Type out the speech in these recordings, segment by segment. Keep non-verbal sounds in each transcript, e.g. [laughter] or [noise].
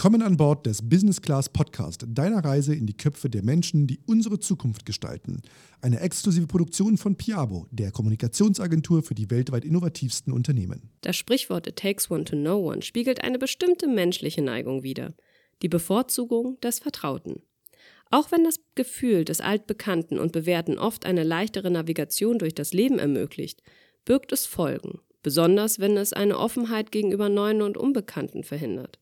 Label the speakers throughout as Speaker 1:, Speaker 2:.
Speaker 1: Willkommen an Bord des Business Class Podcast, deiner Reise in die Köpfe der Menschen, die unsere Zukunft gestalten. Eine exklusive Produktion von Piabo, der Kommunikationsagentur für die weltweit innovativsten Unternehmen.
Speaker 2: Das Sprichwort It takes one to know one spiegelt eine bestimmte menschliche Neigung wider. Die Bevorzugung des Vertrauten. Auch wenn das Gefühl des Altbekannten und Bewährten oft eine leichtere Navigation durch das Leben ermöglicht, birgt es Folgen, besonders wenn es eine Offenheit gegenüber Neuen und Unbekannten verhindert.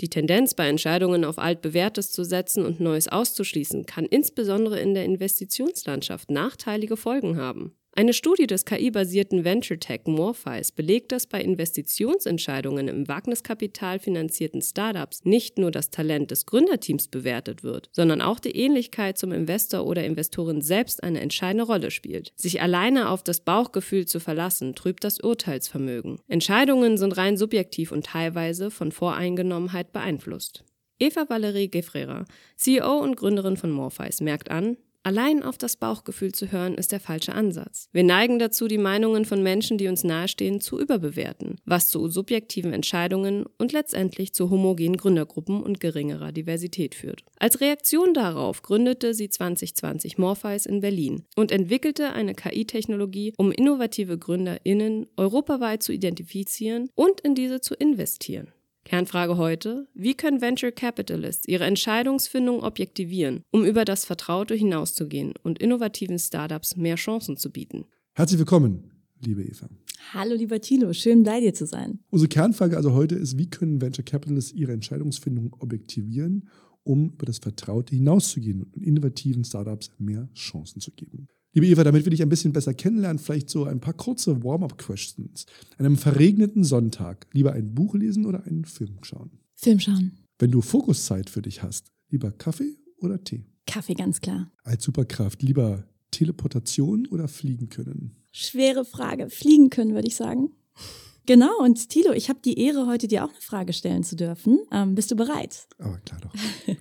Speaker 2: Die Tendenz, bei Entscheidungen auf altbewährtes zu setzen und Neues auszuschließen, kann insbesondere in der Investitionslandschaft nachteilige Folgen haben. Eine Studie des KI-basierten Venture-Tech Morpheus belegt, dass bei Investitionsentscheidungen im Wagniskapital finanzierten Startups nicht nur das Talent des Gründerteams bewertet wird, sondern auch die Ähnlichkeit zum Investor oder Investorin selbst eine entscheidende Rolle spielt. Sich alleine auf das Bauchgefühl zu verlassen, trübt das Urteilsvermögen. Entscheidungen sind rein subjektiv und teilweise von Voreingenommenheit beeinflusst. Eva Valerie Gefrera, CEO und Gründerin von Morpheus, merkt an, Allein auf das Bauchgefühl zu hören, ist der falsche Ansatz. Wir neigen dazu, die Meinungen von Menschen, die uns nahestehen, zu überbewerten, was zu subjektiven Entscheidungen und letztendlich zu homogenen Gründergruppen und geringerer Diversität führt. Als Reaktion darauf gründete sie 2020 Morpheus in Berlin und entwickelte eine KI-Technologie, um innovative GründerInnen europaweit zu identifizieren und in diese zu investieren. Kernfrage heute, wie können Venture Capitalists ihre Entscheidungsfindung objektivieren, um über das Vertraute hinauszugehen und innovativen Startups mehr Chancen zu bieten?
Speaker 1: Herzlich willkommen, liebe Eva.
Speaker 3: Hallo lieber Thilo, schön bei dir zu sein.
Speaker 1: Unsere Kernfrage also heute ist, wie können Venture Capitalists ihre Entscheidungsfindung objektivieren, um über das Vertraute hinauszugehen und innovativen Startups mehr Chancen zu geben? Liebe Eva, damit wir dich ein bisschen besser kennenlernen, vielleicht so ein paar kurze Warm-up-Questions. An einem verregneten Sonntag lieber ein Buch lesen oder einen Film schauen?
Speaker 3: Film schauen.
Speaker 1: Wenn du Fokuszeit für dich hast, lieber Kaffee oder Tee?
Speaker 3: Kaffee, ganz klar.
Speaker 1: Als Superkraft lieber Teleportation oder fliegen können?
Speaker 3: Schwere Frage. Fliegen können, würde ich sagen. Genau, und Tilo, ich habe die Ehre, heute dir auch eine Frage stellen zu dürfen. Ähm, bist du bereit?
Speaker 1: Aber klar doch. [laughs]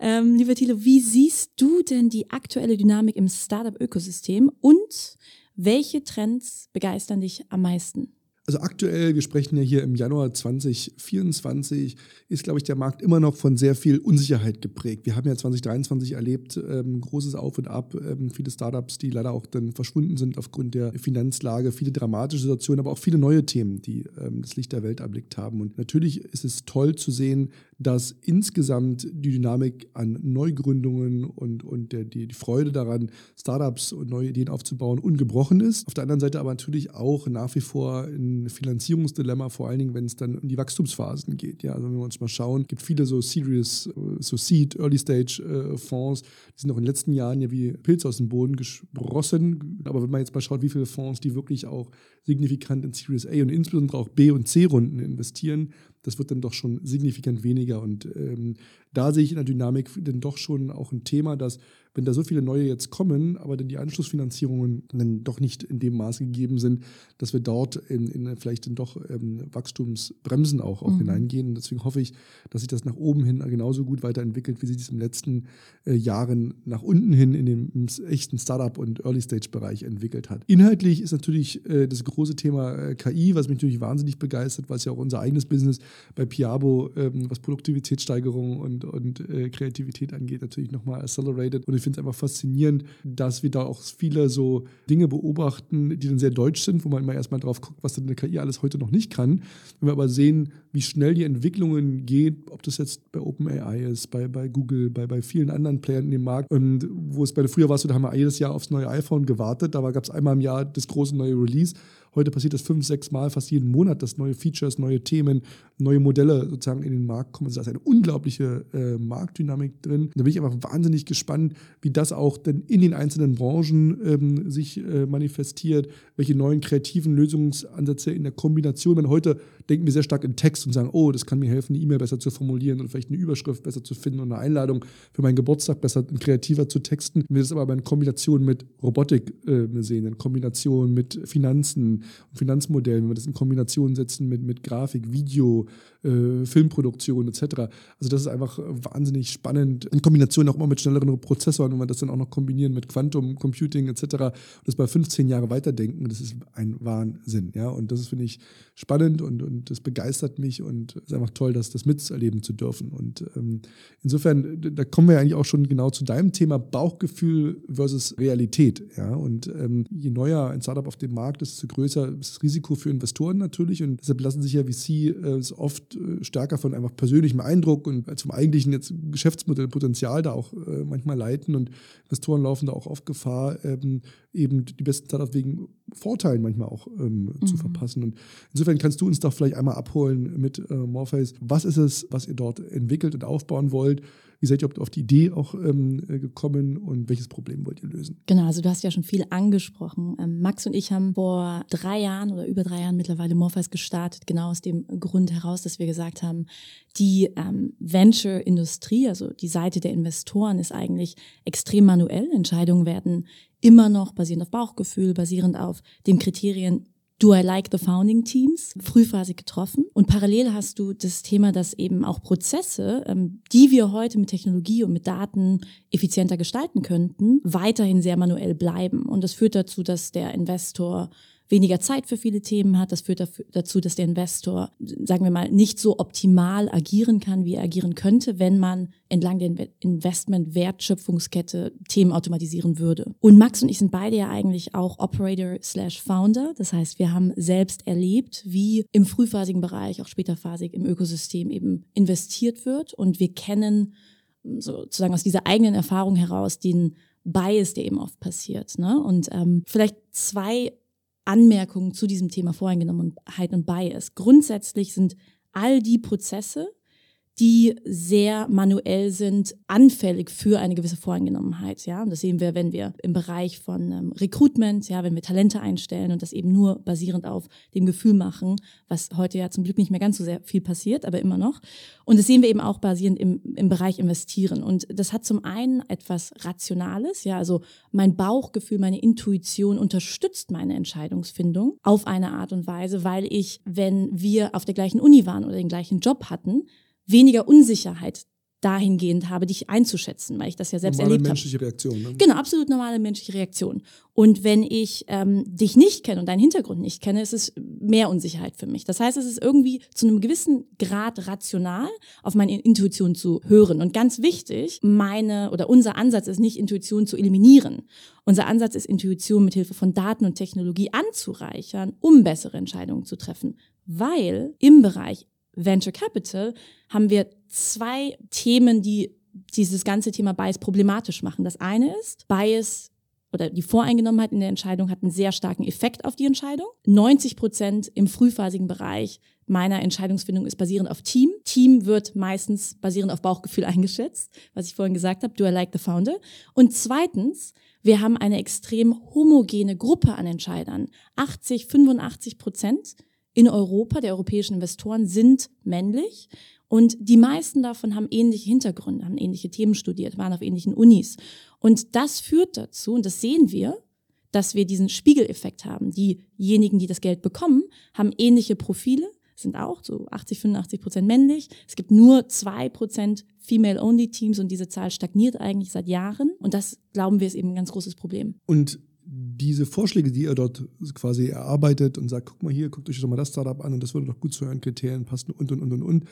Speaker 3: ähm, lieber Tilo, wie siehst du denn die aktuelle Dynamik im Startup-Ökosystem und welche Trends begeistern dich am meisten?
Speaker 1: Also aktuell, wir sprechen ja hier im Januar 2024, ist, glaube ich, der Markt immer noch von sehr viel Unsicherheit geprägt. Wir haben ja 2023 erlebt, ähm, großes Auf und Ab, ähm, viele Startups, die leider auch dann verschwunden sind aufgrund der Finanzlage, viele dramatische Situationen, aber auch viele neue Themen, die ähm, das Licht der Welt erblickt haben. Und natürlich ist es toll zu sehen, dass insgesamt die Dynamik an Neugründungen und, und der, die, die Freude daran, Startups und neue Ideen aufzubauen, ungebrochen ist. Auf der anderen Seite aber natürlich auch nach wie vor Finanzierungsdilemma, vor allen Dingen, wenn es dann um die Wachstumsphasen geht. Ja, also wenn wir uns mal schauen, gibt viele so Serious, so Seed, Early Stage äh, Fonds, die sind auch in den letzten Jahren ja wie Pilze aus dem Boden gesprossen. Aber wenn man jetzt mal schaut, wie viele Fonds, die wirklich auch signifikant in Series A und insbesondere auch B und C Runden investieren, das wird dann doch schon signifikant weniger. Und ähm, da sehe ich in der Dynamik dann doch schon auch ein Thema, dass wenn da so viele neue jetzt kommen, aber dann die Anschlussfinanzierungen dann doch nicht in dem Maße gegeben sind, dass wir dort in, in vielleicht in doch ähm, Wachstumsbremsen auch, auch mhm. hineingehen. Und deswegen hoffe ich, dass sich das nach oben hin genauso gut weiterentwickelt, wie sich das in den letzten äh, Jahren nach unten hin in dem echten Startup- und Early-Stage-Bereich entwickelt hat. Inhaltlich ist natürlich äh, das große Thema äh, KI, was mich natürlich wahnsinnig begeistert, weil es ja auch unser eigenes Business bei Piabo, ähm, was Produktivitätssteigerung und, und äh, Kreativität angeht, natürlich nochmal accelerated. Und ich finde es einfach faszinierend, dass wir da auch viele so Dinge beobachten, die dann sehr deutsch sind, wo man immer erstmal drauf guckt, was dann eine KI alles heute noch nicht kann. Wenn wir aber sehen, wie schnell die Entwicklungen geht, ob das jetzt bei OpenAI ist, bei, bei Google, bei, bei vielen anderen Playern in dem Markt. Und wo es bei der früher war, so, da haben wir jedes Jahr aufs neue iPhone gewartet. Da gab es einmal im Jahr das große neue Release. Heute passiert das fünf, sechs Mal, fast jeden Monat, dass neue Features, neue Themen, neue Modelle sozusagen in den Markt kommen. Also da ist eine unglaubliche äh, Marktdynamik drin. Da bin ich einfach wahnsinnig gespannt, wie das auch denn in den einzelnen Branchen ähm, sich äh, manifestiert, welche neuen kreativen Lösungsansätze in der Kombination. Wenn heute denken wir sehr stark in Text und sagen, oh, das kann mir helfen, eine E-Mail besser zu formulieren oder vielleicht eine Überschrift besser zu finden und eine Einladung für meinen Geburtstag besser und kreativer zu texten. Wenn wir das aber in Kombination mit Robotik äh, sehen, in Kombination mit Finanzen, Finanzmodellen, wenn wir das in Kombination setzen mit, mit Grafik, Video, äh, Filmproduktion etc. Also das ist einfach wahnsinnig spannend. In Kombination auch immer mit schnelleren Prozessoren, wenn wir das dann auch noch kombinieren mit Quantum Computing etc. Und das bei 15 Jahre weiterdenken, das ist ein Wahnsinn. Ja? Und das finde ich spannend und, und und das begeistert mich und es ist einfach toll, das, das miterleben zu dürfen. Und ähm, insofern, da kommen wir eigentlich auch schon genau zu deinem Thema Bauchgefühl versus Realität. Ja? Und ähm, je neuer ein Startup auf dem Markt ist, desto größer ist das Risiko für Investoren natürlich. Und deshalb lassen sich ja VC äh, oft äh, stärker von einfach persönlichem Eindruck und zum eigentlichen jetzt Geschäftsmodellpotenzial da auch äh, manchmal leiten. Und Investoren laufen da auch auf Gefahr, ähm, eben die besten Startups wegen Vorteilen manchmal auch ähm, mhm. zu verpassen. Und insofern kannst du uns doch vielleicht einmal abholen mit äh, Morpheus. Was ist es, was ihr dort entwickelt und aufbauen wollt? Wie seid ihr auf die Idee auch ähm, äh, gekommen und welches Problem wollt ihr lösen?
Speaker 3: Genau, also du hast ja schon viel angesprochen. Ähm, Max und ich haben vor drei Jahren oder über drei Jahren mittlerweile Morpheus gestartet, genau aus dem Grund heraus, dass wir gesagt haben, die ähm, Venture-Industrie, also die Seite der Investoren, ist eigentlich extrem manuell. Entscheidungen werden immer noch basierend auf Bauchgefühl, basierend auf den Kriterien, Do I Like the Founding Teams frühphasig getroffen. Und parallel hast du das Thema, dass eben auch Prozesse, ähm, die wir heute mit Technologie und mit Daten effizienter gestalten könnten, weiterhin sehr manuell bleiben. Und das führt dazu, dass der Investor weniger Zeit für viele Themen hat. Das führt dazu, dass der Investor, sagen wir mal, nicht so optimal agieren kann, wie er agieren könnte, wenn man entlang der Investment-Wertschöpfungskette Themen automatisieren würde. Und Max und ich sind beide ja eigentlich auch Operator slash Founder. Das heißt, wir haben selbst erlebt, wie im frühphasigen Bereich, auch späterphasig im Ökosystem eben investiert wird. Und wir kennen sozusagen aus dieser eigenen Erfahrung heraus den Bias, der eben oft passiert. Ne? Und ähm, vielleicht zwei Anmerkungen zu diesem Thema Voreingenommenheit und Bias. Grundsätzlich sind all die Prozesse, die sehr manuell sind, anfällig für eine gewisse Voreingenommenheit. Ja, und das sehen wir, wenn wir im Bereich von ähm, Recruitment, ja, wenn wir Talente einstellen und das eben nur basierend auf dem Gefühl machen, was heute ja zum Glück nicht mehr ganz so sehr viel passiert, aber immer noch. Und das sehen wir eben auch basierend im, im Bereich Investieren. Und das hat zum einen etwas Rationales, ja, also mein Bauchgefühl, meine Intuition unterstützt meine Entscheidungsfindung auf eine Art und Weise, weil ich, wenn wir auf der gleichen Uni waren oder den gleichen Job hatten, weniger Unsicherheit dahingehend habe, dich einzuschätzen, weil ich das ja selbst normale erlebt habe.
Speaker 1: menschliche Reaktion. Ne?
Speaker 3: Genau, absolut normale menschliche Reaktion. Und wenn ich ähm, dich nicht kenne und deinen Hintergrund nicht kenne, ist es mehr Unsicherheit für mich. Das heißt, es ist irgendwie zu einem gewissen Grad rational, auf meine Intuition zu hören. Und ganz wichtig, meine oder unser Ansatz ist nicht, Intuition zu eliminieren. Unser Ansatz ist, Intuition mit Hilfe von Daten und Technologie anzureichern, um bessere Entscheidungen zu treffen. Weil im Bereich Venture Capital haben wir zwei Themen, die dieses ganze Thema Bias problematisch machen. Das eine ist, Bias oder die Voreingenommenheit in der Entscheidung hat einen sehr starken Effekt auf die Entscheidung. 90 Prozent im frühphasigen Bereich meiner Entscheidungsfindung ist basierend auf Team. Team wird meistens basierend auf Bauchgefühl [laughs] eingeschätzt, was ich vorhin gesagt habe, do I like the founder? Und zweitens, wir haben eine extrem homogene Gruppe an Entscheidern. 80, 85 Prozent in Europa, der europäischen Investoren, sind männlich. Und die meisten davon haben ähnliche Hintergründe, haben ähnliche Themen studiert, waren auf ähnlichen Unis. Und das führt dazu, und das sehen wir, dass wir diesen Spiegeleffekt haben. Diejenigen, die das Geld bekommen, haben ähnliche Profile, sind auch so 80, 85 Prozent männlich. Es gibt nur zwei Prozent Female-Only-Teams und diese Zahl stagniert eigentlich seit Jahren. Und das, glauben wir, ist eben ein ganz großes Problem.
Speaker 1: Und diese Vorschläge, die ihr dort quasi erarbeitet und sagt, guck mal hier, guckt euch doch mal das Startup an und das würde doch gut zu euren Kriterien passen und und und und und.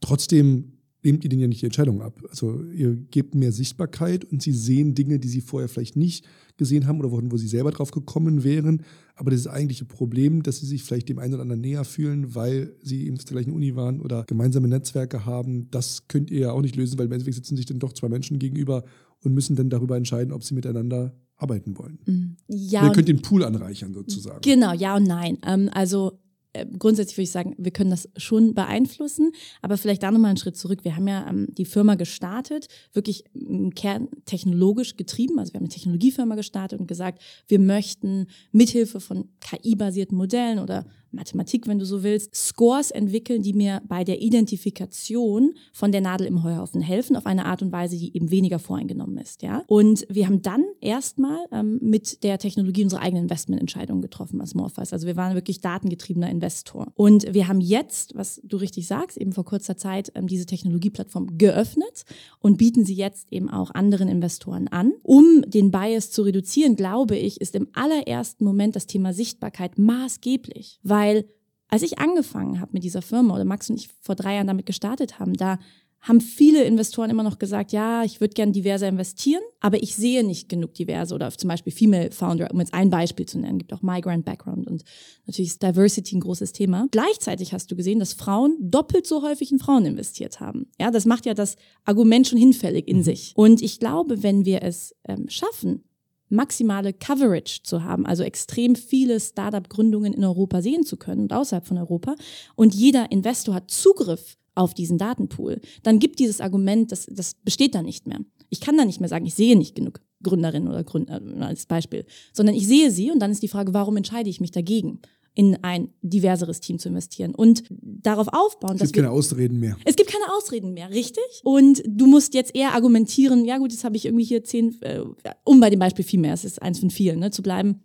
Speaker 1: Trotzdem nehmt ihr denen ja nicht die Entscheidung ab. Also ihr gebt mehr Sichtbarkeit und sie sehen Dinge, die sie vorher vielleicht nicht gesehen haben oder wo, sie selber drauf gekommen wären. Aber das eigentliche Problem, dass sie sich vielleicht dem einen oder anderen näher fühlen, weil sie eben der gleichen Uni waren oder gemeinsame Netzwerke haben, das könnt ihr ja auch nicht lösen, weil im Endeffekt sitzen sich dann doch zwei Menschen gegenüber und müssen dann darüber entscheiden, ob sie miteinander arbeiten wollen.
Speaker 3: Mhm. Ja.
Speaker 1: Ihr könnt den Pool anreichern sozusagen.
Speaker 3: Genau, ja und nein. Ähm, also äh, grundsätzlich würde ich sagen, wir können das schon beeinflussen, aber vielleicht da nochmal einen Schritt zurück. Wir haben ja ähm, die Firma gestartet, wirklich im Kern technologisch getrieben. Also wir haben eine Technologiefirma gestartet und gesagt, wir möchten mithilfe von KI-basierten Modellen oder Mathematik, wenn du so willst, Scores entwickeln, die mir bei der Identifikation von der Nadel im Heuhaufen helfen, auf eine Art und Weise, die eben weniger voreingenommen ist. Ja? Und wir haben dann erstmal ähm, mit der Technologie unsere eigenen Investmententscheidungen getroffen als Morphos. Also wir waren wirklich datengetriebener Investor. Und wir haben jetzt, was du richtig sagst, eben vor kurzer Zeit ähm, diese Technologieplattform geöffnet und bieten sie jetzt eben auch anderen Investoren an. Um den Bias zu reduzieren, glaube ich, ist im allerersten Moment das Thema Sichtbarkeit maßgeblich, weil weil Als ich angefangen habe mit dieser Firma oder Max und ich vor drei Jahren damit gestartet haben, da haben viele Investoren immer noch gesagt, ja, ich würde gern diverser investieren, aber ich sehe nicht genug diverse oder zum Beispiel Female Founder, um jetzt ein Beispiel zu nennen, gibt auch Migrant Background und natürlich ist Diversity ein großes Thema. Gleichzeitig hast du gesehen, dass Frauen doppelt so häufig in Frauen investiert haben. Ja, das macht ja das Argument schon hinfällig in mhm. sich. Und ich glaube, wenn wir es ähm, schaffen, maximale Coverage zu haben, also extrem viele Startup-Gründungen in Europa sehen zu können und außerhalb von Europa. Und jeder Investor hat Zugriff auf diesen Datenpool, dann gibt dieses Argument, das, das besteht da nicht mehr. Ich kann da nicht mehr sagen, ich sehe nicht genug Gründerinnen oder Gründer als Beispiel, sondern ich sehe sie und dann ist die Frage, warum entscheide ich mich dagegen? In ein diverseres Team zu investieren und darauf aufbauen.
Speaker 1: Es gibt keine Ausreden mehr.
Speaker 3: Es gibt keine Ausreden mehr, richtig? Und du musst jetzt eher argumentieren, ja gut, jetzt habe ich irgendwie hier zehn, äh, um bei dem Beispiel viel mehr, es ist eins von vielen, ne, zu bleiben,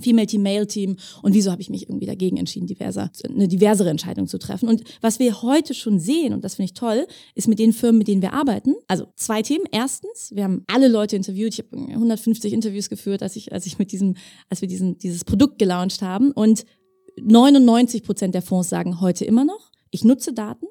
Speaker 3: Female Team, Male Team und wieso habe ich mich irgendwie dagegen entschieden, diverser, eine diversere Entscheidung zu treffen. Und was wir heute schon sehen, und das finde ich toll, ist mit den Firmen, mit denen wir arbeiten. Also zwei Themen. Erstens, wir haben alle Leute interviewt. Ich habe 150 Interviews geführt, als ich, als ich mit diesem, als wir diesen, dieses Produkt gelauncht haben. Und 99 Prozent der Fonds sagen heute immer noch, ich nutze Daten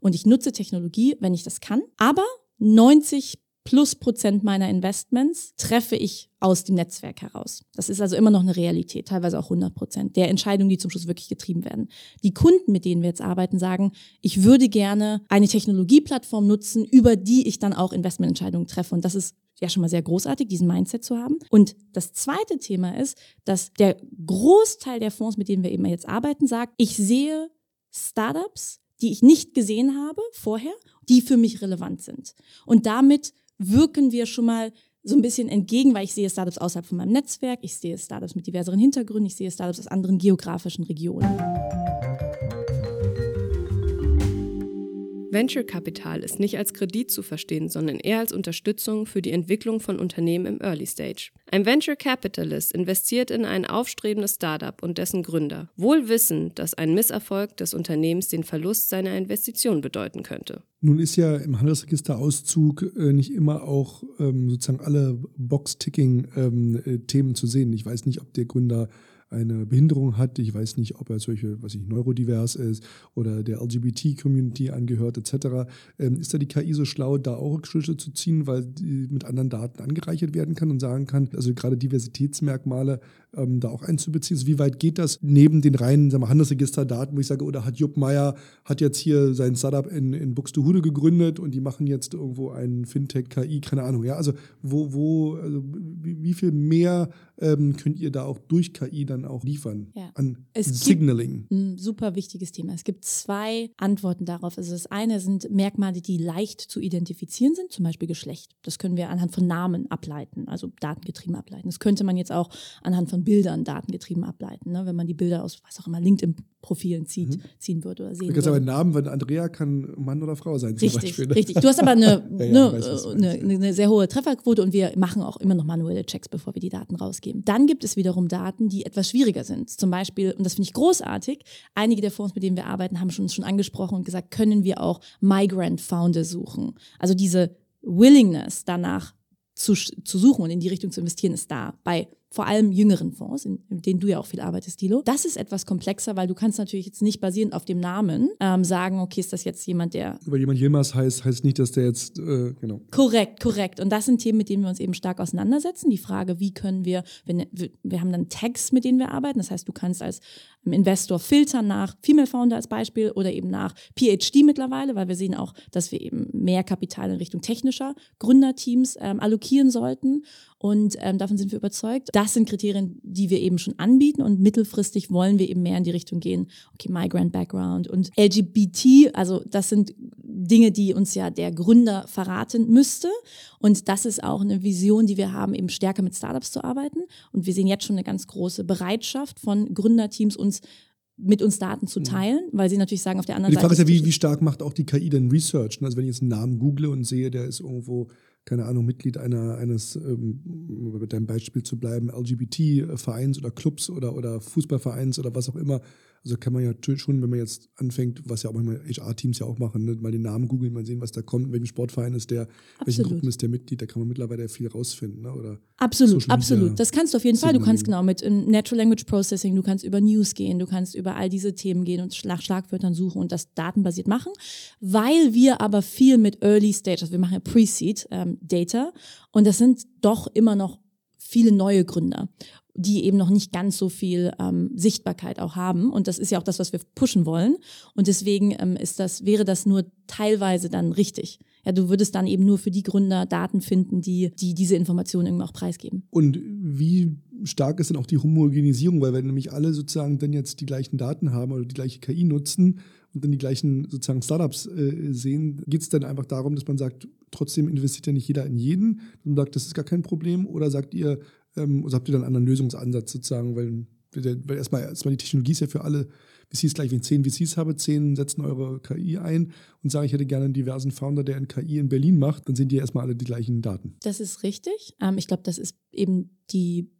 Speaker 3: und ich nutze Technologie, wenn ich das kann. Aber 90 plus Prozent meiner Investments treffe ich aus dem Netzwerk heraus. Das ist also immer noch eine Realität, teilweise auch 100 Prozent der Entscheidungen, die zum Schluss wirklich getrieben werden. Die Kunden, mit denen wir jetzt arbeiten, sagen, ich würde gerne eine Technologieplattform nutzen, über die ich dann auch Investmententscheidungen treffe. Und das ist ja schon mal sehr großartig, diesen Mindset zu haben. Und das zweite Thema ist, dass der Großteil der Fonds, mit denen wir eben jetzt arbeiten, sagt, ich sehe Startups, die ich nicht gesehen habe vorher, die für mich relevant sind. Und damit wirken wir schon mal so ein bisschen entgegen, weil ich sehe Startups außerhalb von meinem Netzwerk, ich sehe Startups mit diverseren Hintergründen, ich sehe Startups aus anderen geografischen Regionen.
Speaker 2: Venture Capital ist nicht als Kredit zu verstehen, sondern eher als Unterstützung für die Entwicklung von Unternehmen im Early Stage. Ein Venture Capitalist investiert in ein aufstrebendes Startup und dessen Gründer, wohl wissend, dass ein Misserfolg des Unternehmens den Verlust seiner Investition bedeuten könnte.
Speaker 1: Nun ist ja im Handelsregisterauszug äh, nicht immer auch ähm, sozusagen alle Box-Ticking-Themen ähm, äh, zu sehen. Ich weiß nicht, ob der Gründer eine Behinderung hat. Ich weiß nicht, ob er solche, was ich, neurodivers ist oder der LGBT-Community angehört, etc. Ähm, ist da die KI so schlau, da auch Rückschlüsse zu ziehen, weil die mit anderen Daten angereichert werden kann und sagen kann, also gerade Diversitätsmerkmale ähm, da auch einzubeziehen. Also wie weit geht das neben den reinen sagen wir, Handelsregisterdaten, wo ich sage, oder hat Jupp Meyer hat jetzt hier sein Startup in, in Buxtehude gegründet und die machen jetzt irgendwo ein Fintech, KI, keine Ahnung. Ja, also wo, wo, also wie, wie viel mehr ähm, könnt ihr da auch durch KI dann auch liefern ja. an es Signaling?
Speaker 3: ein super wichtiges Thema. Es gibt zwei Antworten darauf. Also das eine sind Merkmale, die leicht zu identifizieren sind, zum Beispiel Geschlecht. Das können wir anhand von Namen ableiten, also datengetrieben ableiten. Das könnte man jetzt auch anhand von Bildern datengetrieben ableiten, ne? wenn man die Bilder aus was auch immer LinkedIn-Profilen zieht, mhm. ziehen würde oder sehen
Speaker 1: würde. aber Namen, weil Andrea kann Mann oder Frau sein.
Speaker 3: Richtig, Beispiel, ne? [laughs] richtig. Du hast aber eine, [laughs] ja, ja, ne, weiß, eine, eine, sehr hohe Trefferquote und wir machen auch immer noch manuelle Checks, bevor wir die Daten rausgeben geben. Dann gibt es wiederum Daten, die etwas schwieriger sind. Zum Beispiel, und das finde ich großartig, einige der Fonds, mit denen wir arbeiten, haben uns schon angesprochen und gesagt, können wir auch Migrant Founder suchen. Also diese Willingness danach zu, zu suchen und in die Richtung zu investieren, ist da. Bei vor allem jüngeren Fonds, in, in, denen du ja auch viel arbeitest, Dilo. Das ist etwas komplexer, weil du kannst natürlich jetzt nicht basierend auf dem Namen ähm, sagen, okay, ist das jetzt jemand, der...
Speaker 1: Weil jemand Yilmaz heißt, heißt nicht, dass der jetzt, äh, genau.
Speaker 3: Korrekt, korrekt. Und das sind Themen, mit denen wir uns eben stark auseinandersetzen. Die Frage, wie können wir, wir, wir haben dann Tags, mit denen wir arbeiten. Das heißt, du kannst als Investor filtern nach Female Founder als Beispiel oder eben nach PhD mittlerweile, weil wir sehen auch, dass wir eben mehr Kapital in Richtung technischer Gründerteams ähm, allokieren sollten. Und ähm, davon sind wir überzeugt. Das sind Kriterien, die wir eben schon anbieten und mittelfristig wollen wir eben mehr in die Richtung gehen. Okay, Migrant Background und LGBT, also das sind Dinge, die uns ja der Gründer verraten müsste. Und das ist auch eine Vision, die wir haben, eben stärker mit Startups zu arbeiten. Und wir sehen jetzt schon eine ganz große Bereitschaft von Gründerteams, uns mit uns Daten zu mhm. teilen, weil sie natürlich sagen, auf der anderen
Speaker 1: Seite. Die Frage Seite ist ja, wie, wie stark macht auch die KI denn Research? Also wenn ich jetzt einen Namen google und sehe, der ist irgendwo keine Ahnung, Mitglied einer, eines, ähm, mit deinem Beispiel zu bleiben, LGBT-Vereins oder Clubs oder, oder Fußballvereins oder was auch immer. Also kann man ja schon, wenn man jetzt anfängt, was ja auch manchmal HR-Teams ja auch machen, ne, mal den Namen googeln, mal sehen, was da kommt, welchem Sportverein ist der, absolut. welchen Gruppen ist der Mitglied, da kann man mittlerweile viel rausfinden. Ne? Oder
Speaker 3: absolut, absolut. Das kannst du auf jeden Fall. Du kannst genau mit Natural Language Processing, du kannst über News gehen, du kannst über all diese Themen gehen und nach Schlagwörtern suchen und das datenbasiert machen, weil wir aber viel mit Early Stage, also wir machen ja Pre-Seed ähm, Data und das sind doch immer noch viele neue Gründer die eben noch nicht ganz so viel ähm, Sichtbarkeit auch haben. Und das ist ja auch das, was wir pushen wollen. Und deswegen ähm, ist das, wäre das nur teilweise dann richtig. Ja, du würdest dann eben nur für die Gründer Daten finden, die, die diese Informationen irgendwie auch preisgeben.
Speaker 1: Und wie stark ist denn auch die Homogenisierung? Weil wenn nämlich alle sozusagen dann jetzt die gleichen Daten haben oder die gleiche KI nutzen und dann die gleichen sozusagen Startups äh, sehen, geht es dann einfach darum, dass man sagt, trotzdem investiert ja nicht jeder in jeden und sagt, das ist gar kein Problem? Oder sagt ihr, ähm, also habt ihr dann einen anderen Lösungsansatz sozusagen, weil, weil erstmal, erstmal die Technologie ist ja für alle VCs gleich, wenn ich zehn VCs habe, zehn setzen eure KI ein und sagen, ich hätte gerne einen diversen Founder, der ein KI in Berlin macht, dann sind die erstmal alle die gleichen Daten.
Speaker 3: Das ist richtig. Ähm, ich glaube, das ist eben die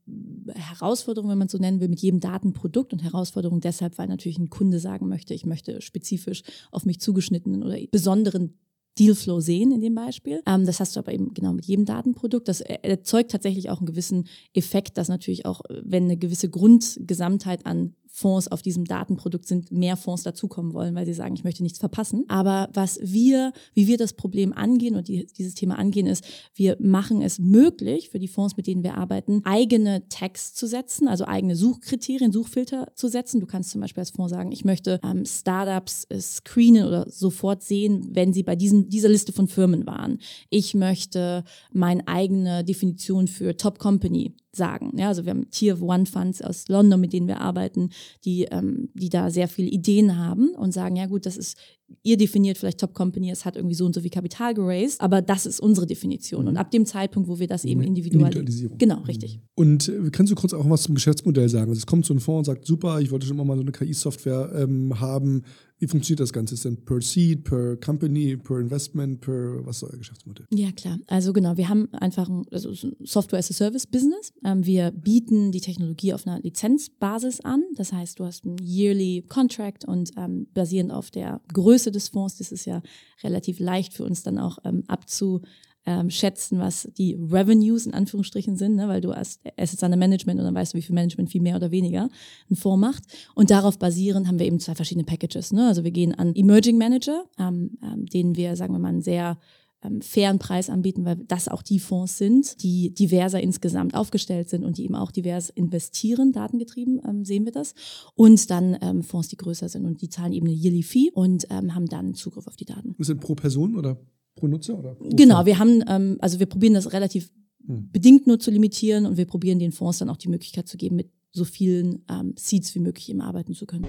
Speaker 3: Herausforderung, wenn man es so nennen will, mit jedem Datenprodukt und Herausforderung deshalb, weil natürlich ein Kunde sagen möchte, ich möchte spezifisch auf mich zugeschnittenen oder besonderen Dealflow sehen in dem Beispiel. Ähm, das hast du aber eben genau mit jedem Datenprodukt. Das erzeugt tatsächlich auch einen gewissen Effekt, dass natürlich auch, wenn eine gewisse Grundgesamtheit an Fonds auf diesem Datenprodukt sind, mehr Fonds dazukommen wollen, weil sie sagen, ich möchte nichts verpassen. Aber was wir, wie wir das Problem angehen und die, dieses Thema angehen, ist, wir machen es möglich für die Fonds, mit denen wir arbeiten, eigene Tags zu setzen, also eigene Suchkriterien, Suchfilter zu setzen. Du kannst zum Beispiel als Fonds sagen, ich möchte ähm, Startups äh, screenen oder sofort sehen, wenn sie bei diesen, dieser Liste von Firmen waren. Ich möchte meine eigene Definition für Top Company sagen. Ja, also wir haben Tier One Funds aus London, mit denen wir arbeiten, die, ähm, die da sehr viele Ideen haben und sagen, ja gut, das ist, ihr definiert vielleicht Top Company, es hat irgendwie so und so viel Kapital geraced, aber das ist unsere Definition. Und ab dem Zeitpunkt, wo wir das eben individualisieren. Genau, richtig.
Speaker 1: Und äh, kannst du kurz auch was zum Geschäftsmodell sagen? Also es kommt so ein Fonds und sagt, super, ich wollte schon immer mal so eine KI-Software ähm, haben. Wie funktioniert das Ganze? Ist denn per Seed, per Company, per Investment, per was ist euer Geschäftsmodell?
Speaker 3: Ja, klar. Also genau, wir haben einfach ein, also Software as a Service Business. Ähm, wir bieten die Technologie auf einer Lizenzbasis an. Das heißt, du hast ein Yearly Contract und ähm, basierend auf der Größe des Fonds, das ist ja relativ leicht für uns dann auch ähm, abzu ähm, schätzen, was die Revenues in Anführungsstrichen sind, ne? weil du hast Assets under Management und dann weißt du, wie viel Management viel mehr oder weniger ein Fonds macht. Und darauf basierend haben wir eben zwei verschiedene Packages. Ne? Also wir gehen an Emerging Manager, ähm, ähm, denen wir, sagen wir mal, einen sehr ähm, fairen Preis anbieten, weil das auch die Fonds sind, die diverser insgesamt aufgestellt sind und die eben auch divers investieren, datengetrieben ähm, sehen wir das. Und dann ähm, Fonds, die größer sind und die zahlen eben eine Yearly Fee und ähm, haben dann Zugriff auf die Daten.
Speaker 1: Das sind pro Person oder pro Nutzer? Oder pro
Speaker 3: genau, wir haben, ähm, also wir probieren das relativ hm. bedingt nur zu limitieren und wir probieren den Fonds dann auch die Möglichkeit zu geben, mit so vielen ähm, Seeds wie möglich eben arbeiten zu können.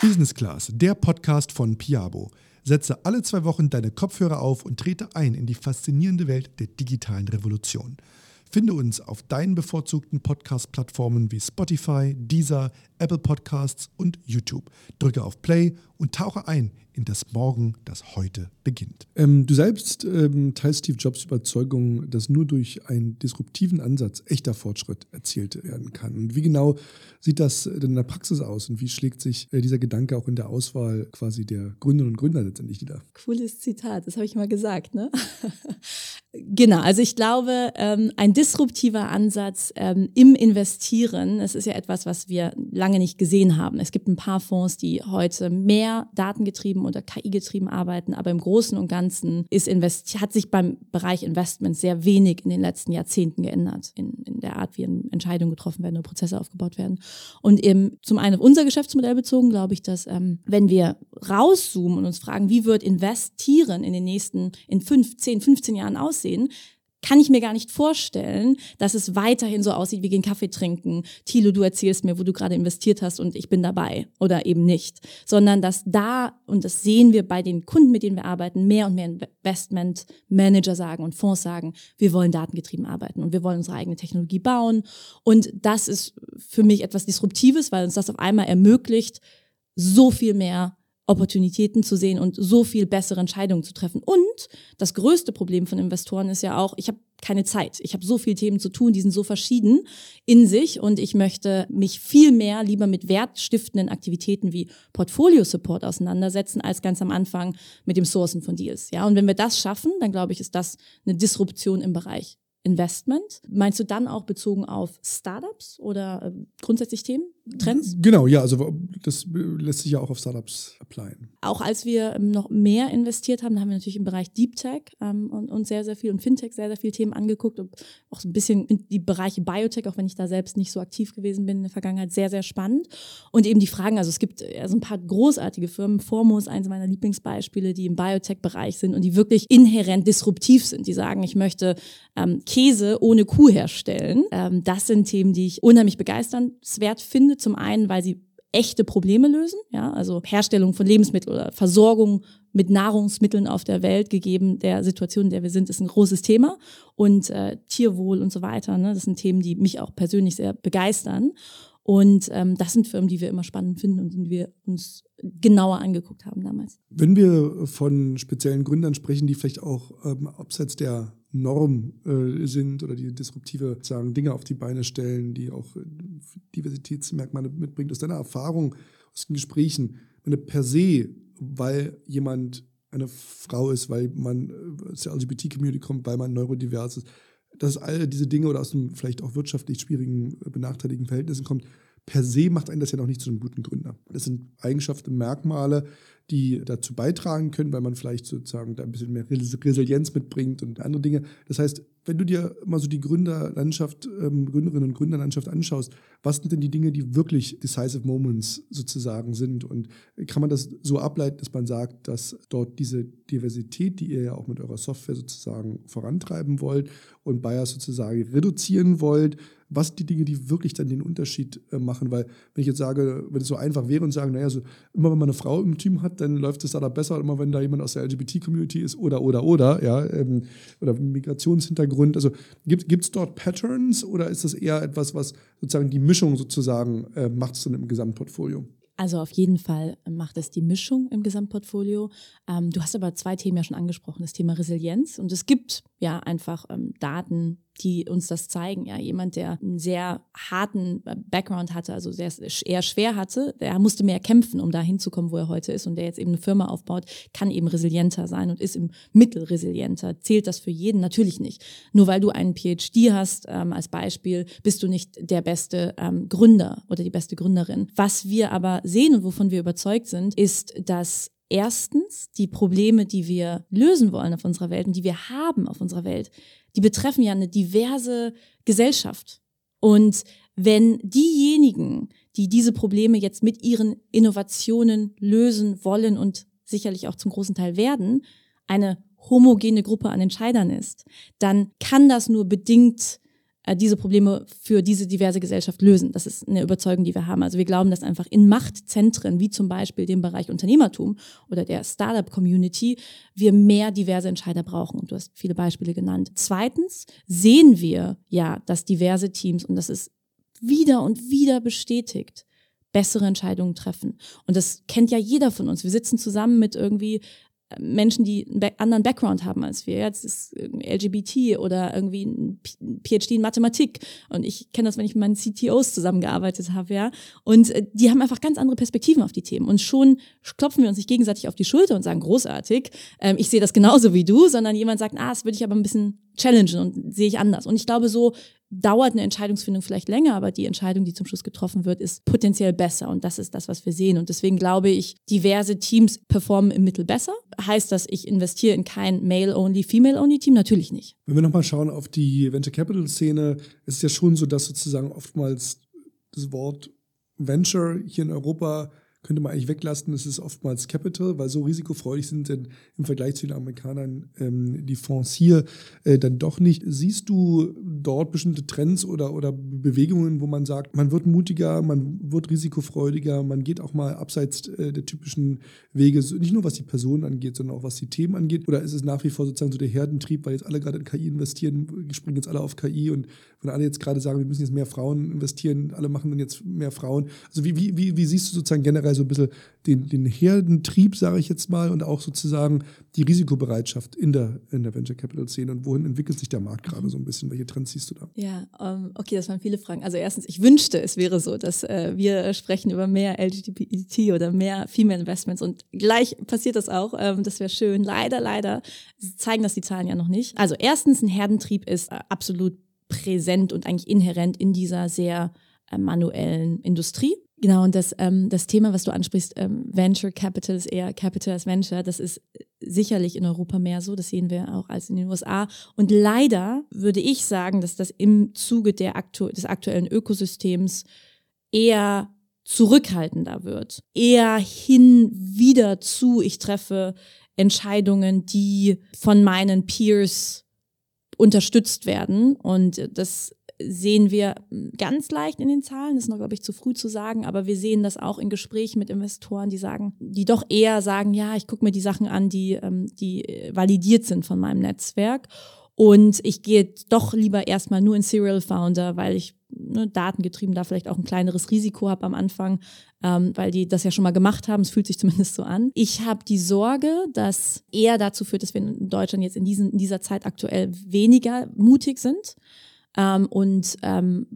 Speaker 1: Business Class, der Podcast von Piabo. Setze alle zwei Wochen deine Kopfhörer auf und trete ein in die faszinierende Welt der digitalen Revolution. Finde uns auf deinen bevorzugten Podcast-Plattformen wie Spotify, Deezer, Apple Podcasts und YouTube. Drücke auf Play und tauche ein in das Morgen, das heute beginnt. Ähm, du selbst ähm, teilst Steve Jobs Überzeugung, dass nur durch einen disruptiven Ansatz echter Fortschritt erzielt werden kann. Und wie genau sieht das denn in der Praxis aus und wie schlägt sich äh, dieser Gedanke auch in der Auswahl quasi der Gründerinnen und Gründer letztendlich nieder?
Speaker 3: Cooles Zitat, das habe ich mal gesagt, ne? [laughs] genau, also ich glaube, ähm, ein disruptiver Ansatz ähm, im Investieren, das ist ja etwas, was wir lange nicht gesehen haben. Es gibt ein paar Fonds, die heute mehr datengetrieben oder KI-getrieben arbeiten, aber im Großen und Ganzen ist hat sich beim Bereich Investment sehr wenig in den letzten Jahrzehnten geändert, in, in der Art, wie Entscheidungen getroffen werden oder Prozesse aufgebaut werden. Und eben zum einen auf unser Geschäftsmodell bezogen, glaube ich, dass ähm, wenn wir rauszoomen und uns fragen, wie wird Investieren in den nächsten, in fünf, zehn, 15 Jahren aussehen, kann ich mir gar nicht vorstellen, dass es weiterhin so aussieht, wir gehen Kaffee trinken. Thilo, du erzählst mir, wo du gerade investiert hast und ich bin dabei oder eben nicht. Sondern dass da, und das sehen wir bei den Kunden, mit denen wir arbeiten, mehr und mehr Investmentmanager sagen und Fonds sagen, wir wollen datengetrieben arbeiten und wir wollen unsere eigene Technologie bauen. Und das ist für mich etwas Disruptives, weil uns das auf einmal ermöglicht, so viel mehr Opportunitäten zu sehen und so viel bessere Entscheidungen zu treffen. Und das größte Problem von Investoren ist ja auch, ich habe keine Zeit. Ich habe so viele Themen zu tun, die sind so verschieden in sich und ich möchte mich viel mehr lieber mit wertstiftenden Aktivitäten wie Portfolio Support auseinandersetzen, als ganz am Anfang mit dem Sourcen von Deals. Ja, und wenn wir das schaffen, dann glaube ich, ist das eine Disruption im Bereich Investment. Meinst du dann auch bezogen auf Startups oder äh, grundsätzlich Themen? Trends?
Speaker 1: Genau, ja, also das lässt sich ja auch auf Startups applyen.
Speaker 3: Auch als wir ähm, noch mehr investiert haben, da haben wir natürlich im Bereich Deep Tech ähm, und, und, sehr, sehr viel und Fintech sehr, sehr viele Themen angeguckt und auch so ein bisschen die Bereiche Biotech, auch wenn ich da selbst nicht so aktiv gewesen bin in der Vergangenheit, sehr, sehr spannend. Und eben die Fragen, also es gibt also ein paar großartige Firmen, Formos, eins meiner Lieblingsbeispiele, die im Biotech-Bereich sind und die wirklich inhärent disruptiv sind. Die sagen, ich möchte ähm, Käse ohne Kuh herstellen. Ähm, das sind Themen, die ich unheimlich begeisternswert finde zum einen, weil sie echte Probleme lösen, ja, also Herstellung von Lebensmitteln oder Versorgung mit Nahrungsmitteln auf der Welt, gegeben der Situation, in der wir sind, ist ein großes Thema. Und äh, Tierwohl und so weiter, ne, das sind Themen, die mich auch persönlich sehr begeistern. Und ähm, das sind Firmen, die wir immer spannend finden und die wir uns genauer angeguckt haben damals.
Speaker 1: Wenn wir von speziellen Gründern sprechen, die vielleicht auch ähm, abseits der Norm äh, sind oder die disruptive sagen, Dinge auf die Beine stellen, die auch äh, Diversitätsmerkmale mitbringt, aus deiner Erfahrung, aus den Gesprächen, wenn per se, weil jemand eine Frau ist, weil man äh, aus der LGBT-Community kommt, weil man neurodivers ist, dass all diese Dinge oder aus einem vielleicht auch wirtschaftlich schwierigen, äh, benachteiligten Verhältnissen kommt, per se macht einen das ja noch nicht zu einem guten Gründer. Das sind Eigenschaften, Merkmale, die dazu beitragen können, weil man vielleicht sozusagen da ein bisschen mehr Resilienz mitbringt und andere Dinge. Das heißt, wenn du dir mal so die Gründerlandschaft, ähm, Gründerinnen und Gründerlandschaft anschaust, was sind denn die Dinge, die wirklich decisive Moments sozusagen sind? Und kann man das so ableiten, dass man sagt, dass dort diese Diversität, die ihr ja auch mit eurer Software sozusagen vorantreiben wollt und Bias sozusagen reduzieren wollt, was die Dinge, die wirklich dann den Unterschied äh, machen? Weil wenn ich jetzt sage, wenn es so einfach wäre und sagen, naja, so immer wenn man eine Frau im Team hat, dann läuft es da besser, immer wenn da jemand aus der LGBT-Community ist oder, oder, oder, ja, ähm, oder Migrationshintergrund. Also gibt es dort Patterns oder ist das eher etwas, was sozusagen die Mischung sozusagen äh, macht es dann im Gesamtportfolio?
Speaker 3: Also auf jeden Fall macht es die Mischung im Gesamtportfolio. Ähm, du hast aber zwei Themen ja schon angesprochen, das Thema Resilienz. Und es gibt ja einfach ähm, Daten, die uns das zeigen. Ja, jemand, der einen sehr harten äh, Background hatte, also sehr eher schwer hatte, der musste mehr kämpfen, um da hinzukommen, wo er heute ist. Und der jetzt eben eine Firma aufbaut, kann eben resilienter sein und ist im Mittel resilienter. Zählt das für jeden? Natürlich nicht. Nur weil du einen PhD hast, ähm, als Beispiel, bist du nicht der beste ähm, Gründer oder die beste Gründerin. Was wir aber sehen und wovon wir überzeugt sind, ist, dass erstens die Probleme, die wir lösen wollen auf unserer Welt und die wir haben auf unserer Welt, die betreffen ja eine diverse Gesellschaft. Und wenn diejenigen, die diese Probleme jetzt mit ihren Innovationen lösen wollen und sicherlich auch zum großen Teil werden, eine homogene Gruppe an Entscheidern ist, dann kann das nur bedingt diese Probleme für diese diverse Gesellschaft lösen. Das ist eine Überzeugung, die wir haben. Also wir glauben, dass einfach in Machtzentren, wie zum Beispiel dem Bereich Unternehmertum oder der Startup-Community, wir mehr diverse Entscheider brauchen. Und du hast viele Beispiele genannt. Zweitens sehen wir ja, dass diverse Teams, und das ist wieder und wieder bestätigt, bessere Entscheidungen treffen. Und das kennt ja jeder von uns. Wir sitzen zusammen mit irgendwie Menschen, die einen anderen Background haben als wir. Jetzt ist LGBT oder irgendwie ein PhD in Mathematik. Und ich kenne das, wenn ich mit meinen CTOs zusammengearbeitet habe, ja. Und äh, die haben einfach ganz andere Perspektiven auf die Themen. Und schon klopfen wir uns nicht gegenseitig auf die Schulter und sagen, großartig, ähm, ich sehe das genauso wie du, sondern jemand sagt, ah, das würde ich aber ein bisschen challengen und sehe ich anders. Und ich glaube, so dauert eine Entscheidungsfindung vielleicht länger, aber die Entscheidung, die zum Schluss getroffen wird, ist potenziell besser. Und das ist das, was wir sehen. Und deswegen glaube ich, diverse Teams performen im Mittel besser. Heißt das, ich investiere in kein Male-Only, Female-Only-Team? Natürlich nicht.
Speaker 1: Wenn wir nochmal schauen auf die Venture Capital-Szene, ist es ja schon so, dass sozusagen oftmals das Wort Venture hier in Europa könnte man eigentlich weglassen. Es ist oftmals Capital, weil so risikofreudig sind denn im Vergleich zu den Amerikanern ähm, die Fonds hier äh, dann doch nicht. Siehst du dort bestimmte Trends oder, oder Bewegungen, wo man sagt, man wird mutiger, man wird risikofreudiger, man geht auch mal abseits äh, der typischen Wege, nicht nur was die Personen angeht, sondern auch was die Themen angeht? Oder ist es nach wie vor sozusagen so der Herdentrieb, weil jetzt alle gerade in KI investieren, springen jetzt alle auf KI und wenn alle jetzt gerade sagen, wir müssen jetzt mehr Frauen investieren, alle machen dann jetzt mehr Frauen. Also wie, wie, wie, wie siehst du sozusagen generell so ein bisschen den, den Herdentrieb, sage ich jetzt mal, und auch sozusagen die Risikobereitschaft in der, in der Venture Capital Szene und wohin entwickelt sich der Markt gerade so ein bisschen? Welche Trends siehst du da?
Speaker 3: Ja, um, ähm, okay, das waren viele Fragen. Also erstens, ich wünschte, es wäre so, dass äh, wir sprechen über mehr LGBT oder mehr Female Investments und gleich passiert das auch. Ähm, das wäre schön. Leider, leider zeigen das die Zahlen ja noch nicht. Also erstens, ein Herdentrieb ist äh, absolut präsent und eigentlich inhärent in dieser sehr äh, manuellen Industrie. Genau, und das, ähm, das Thema, was du ansprichst, ähm, Venture Capital ist eher Capital as Venture, das ist sicherlich in Europa mehr so, das sehen wir auch als in den USA. Und leider würde ich sagen, dass das im Zuge der aktu des aktuellen Ökosystems eher zurückhaltender wird, eher hin wieder zu, ich treffe Entscheidungen, die von meinen Peers unterstützt werden. Und das sehen wir ganz leicht in den Zahlen. Das ist noch, glaube ich, zu früh zu sagen, aber wir sehen das auch in Gesprächen mit Investoren, die sagen, die doch eher sagen, ja, ich gucke mir die Sachen an, die, ähm, die validiert sind von meinem Netzwerk. Und ich gehe doch lieber erstmal nur in Serial Founder, weil ich ne, datengetrieben da vielleicht auch ein kleineres Risiko habe am Anfang, ähm, weil die das ja schon mal gemacht haben. Es fühlt sich zumindest so an. Ich habe die Sorge, dass eher dazu führt, dass wir in Deutschland jetzt in, diesen, in dieser Zeit aktuell weniger mutig sind ähm, und ähm,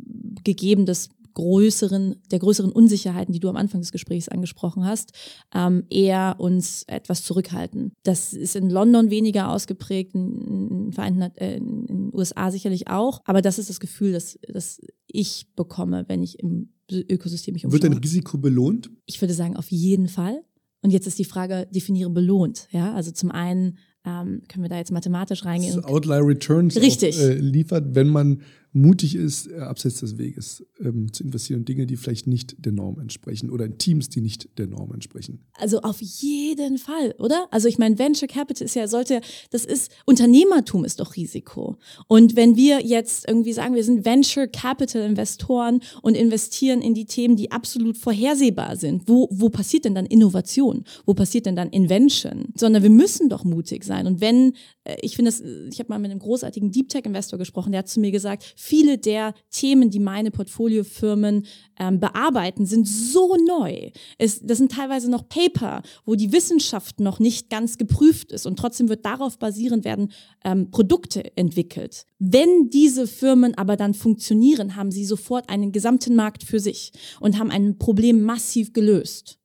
Speaker 3: gegeben des größeren, der größeren Unsicherheiten, die du am Anfang des Gesprächs angesprochen hast, ähm, eher uns etwas zurückhalten. Das ist in London weniger ausgeprägt, in, in, äh, in den USA sicherlich auch, aber das ist das Gefühl, das, das ich bekomme, wenn ich im Ökosystem mich
Speaker 1: umschaue. Wird dein Risiko belohnt?
Speaker 3: Ich würde sagen, auf jeden Fall. Und jetzt ist die Frage, definiere belohnt. Ja, also zum einen ähm, können wir da jetzt mathematisch reingehen.
Speaker 1: Das Outlier Returns
Speaker 3: Richtig.
Speaker 1: Auch, äh, liefert, wenn man mutig ist, äh, abseits des Weges ähm, zu investieren in Dinge, die vielleicht nicht der Norm entsprechen oder in Teams, die nicht der Norm entsprechen.
Speaker 3: Also auf jeden Fall, oder? Also ich meine, Venture Capital ist ja, sollte, das ist, Unternehmertum ist doch Risiko. Und wenn wir jetzt irgendwie sagen, wir sind Venture Capital Investoren und investieren in die Themen, die absolut vorhersehbar sind, wo, wo passiert denn dann Innovation? Wo passiert denn dann Invention? Sondern wir müssen doch mutig sein. Und wenn, ich finde das, ich habe mal mit einem großartigen Deep Tech Investor gesprochen, der hat zu mir gesagt, viele der Themen, die meine Portfoliofirmen ähm, bearbeiten, sind so neu. Es, das sind teilweise noch Paper, wo die Wissenschaft noch nicht ganz geprüft ist und trotzdem wird darauf basierend werden ähm, Produkte entwickelt. Wenn diese Firmen aber dann funktionieren, haben sie sofort einen gesamten Markt für sich und haben ein Problem massiv gelöst.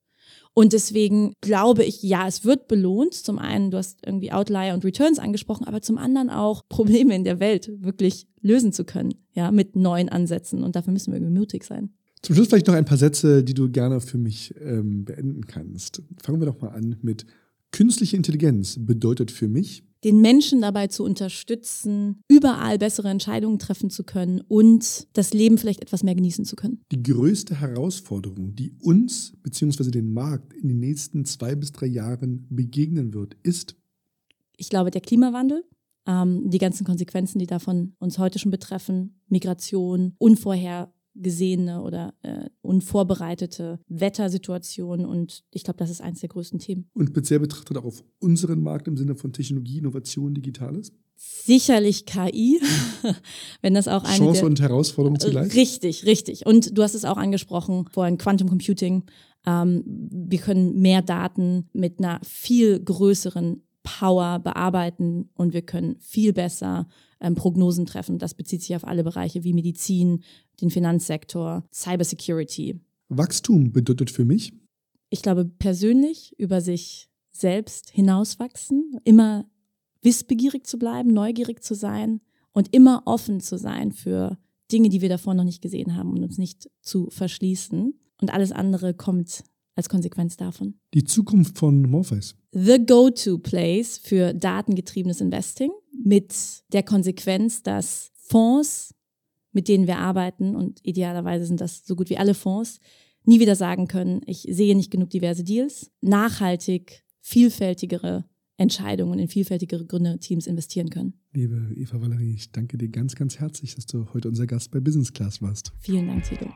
Speaker 3: Und deswegen glaube ich, ja, es wird belohnt. Zum einen, du hast irgendwie Outlier und Returns angesprochen, aber zum anderen auch [laughs] Probleme in der Welt wirklich lösen zu können, ja, mit neuen Ansätzen. Und dafür müssen wir irgendwie mutig sein.
Speaker 1: Zum Schluss vielleicht noch ein paar Sätze, die du gerne für mich ähm, beenden kannst. Fangen wir doch mal an mit künstliche Intelligenz bedeutet für mich
Speaker 3: den Menschen dabei zu unterstützen, überall bessere Entscheidungen treffen zu können und das Leben vielleicht etwas mehr genießen zu können.
Speaker 1: Die größte Herausforderung, die uns bzw. den Markt in den nächsten zwei bis drei Jahren begegnen wird, ist?
Speaker 3: Ich glaube, der Klimawandel. Ähm, die ganzen Konsequenzen, die davon uns heute schon betreffen, Migration, unvorher gesehene oder äh, unvorbereitete Wettersituationen und ich glaube, das ist eines der größten Themen.
Speaker 1: Und speziell betrachtet auch auf unseren Markt im Sinne von Technologie, Innovation, Digitales?
Speaker 3: Sicherlich KI, [laughs] wenn das auch eine
Speaker 1: Chance und Herausforderung zugleich.
Speaker 3: Richtig, richtig. Und du hast es auch angesprochen, vorhin Quantum Computing. Ähm, wir können mehr Daten mit einer viel größeren Power bearbeiten und wir können viel besser ähm, Prognosen treffen. Das bezieht sich auf alle Bereiche wie Medizin, den Finanzsektor, Cybersecurity.
Speaker 1: Wachstum bedeutet für mich?
Speaker 3: Ich glaube persönlich über sich selbst hinauswachsen, immer wissbegierig zu bleiben, neugierig zu sein und immer offen zu sein für Dinge, die wir davor noch nicht gesehen haben und uns nicht zu verschließen. Und alles andere kommt als Konsequenz davon.
Speaker 1: Die Zukunft von Morpheus.
Speaker 3: The go-to place für datengetriebenes Investing mit der Konsequenz, dass Fonds, mit denen wir arbeiten, und idealerweise sind das so gut wie alle Fonds, nie wieder sagen können, ich sehe nicht genug diverse Deals, nachhaltig vielfältigere Entscheidungen in vielfältigere Gründerteams investieren können.
Speaker 1: Liebe Eva Valerie, ich danke dir ganz, ganz herzlich, dass du heute unser Gast bei Business Class warst.
Speaker 3: Vielen Dank, Tito.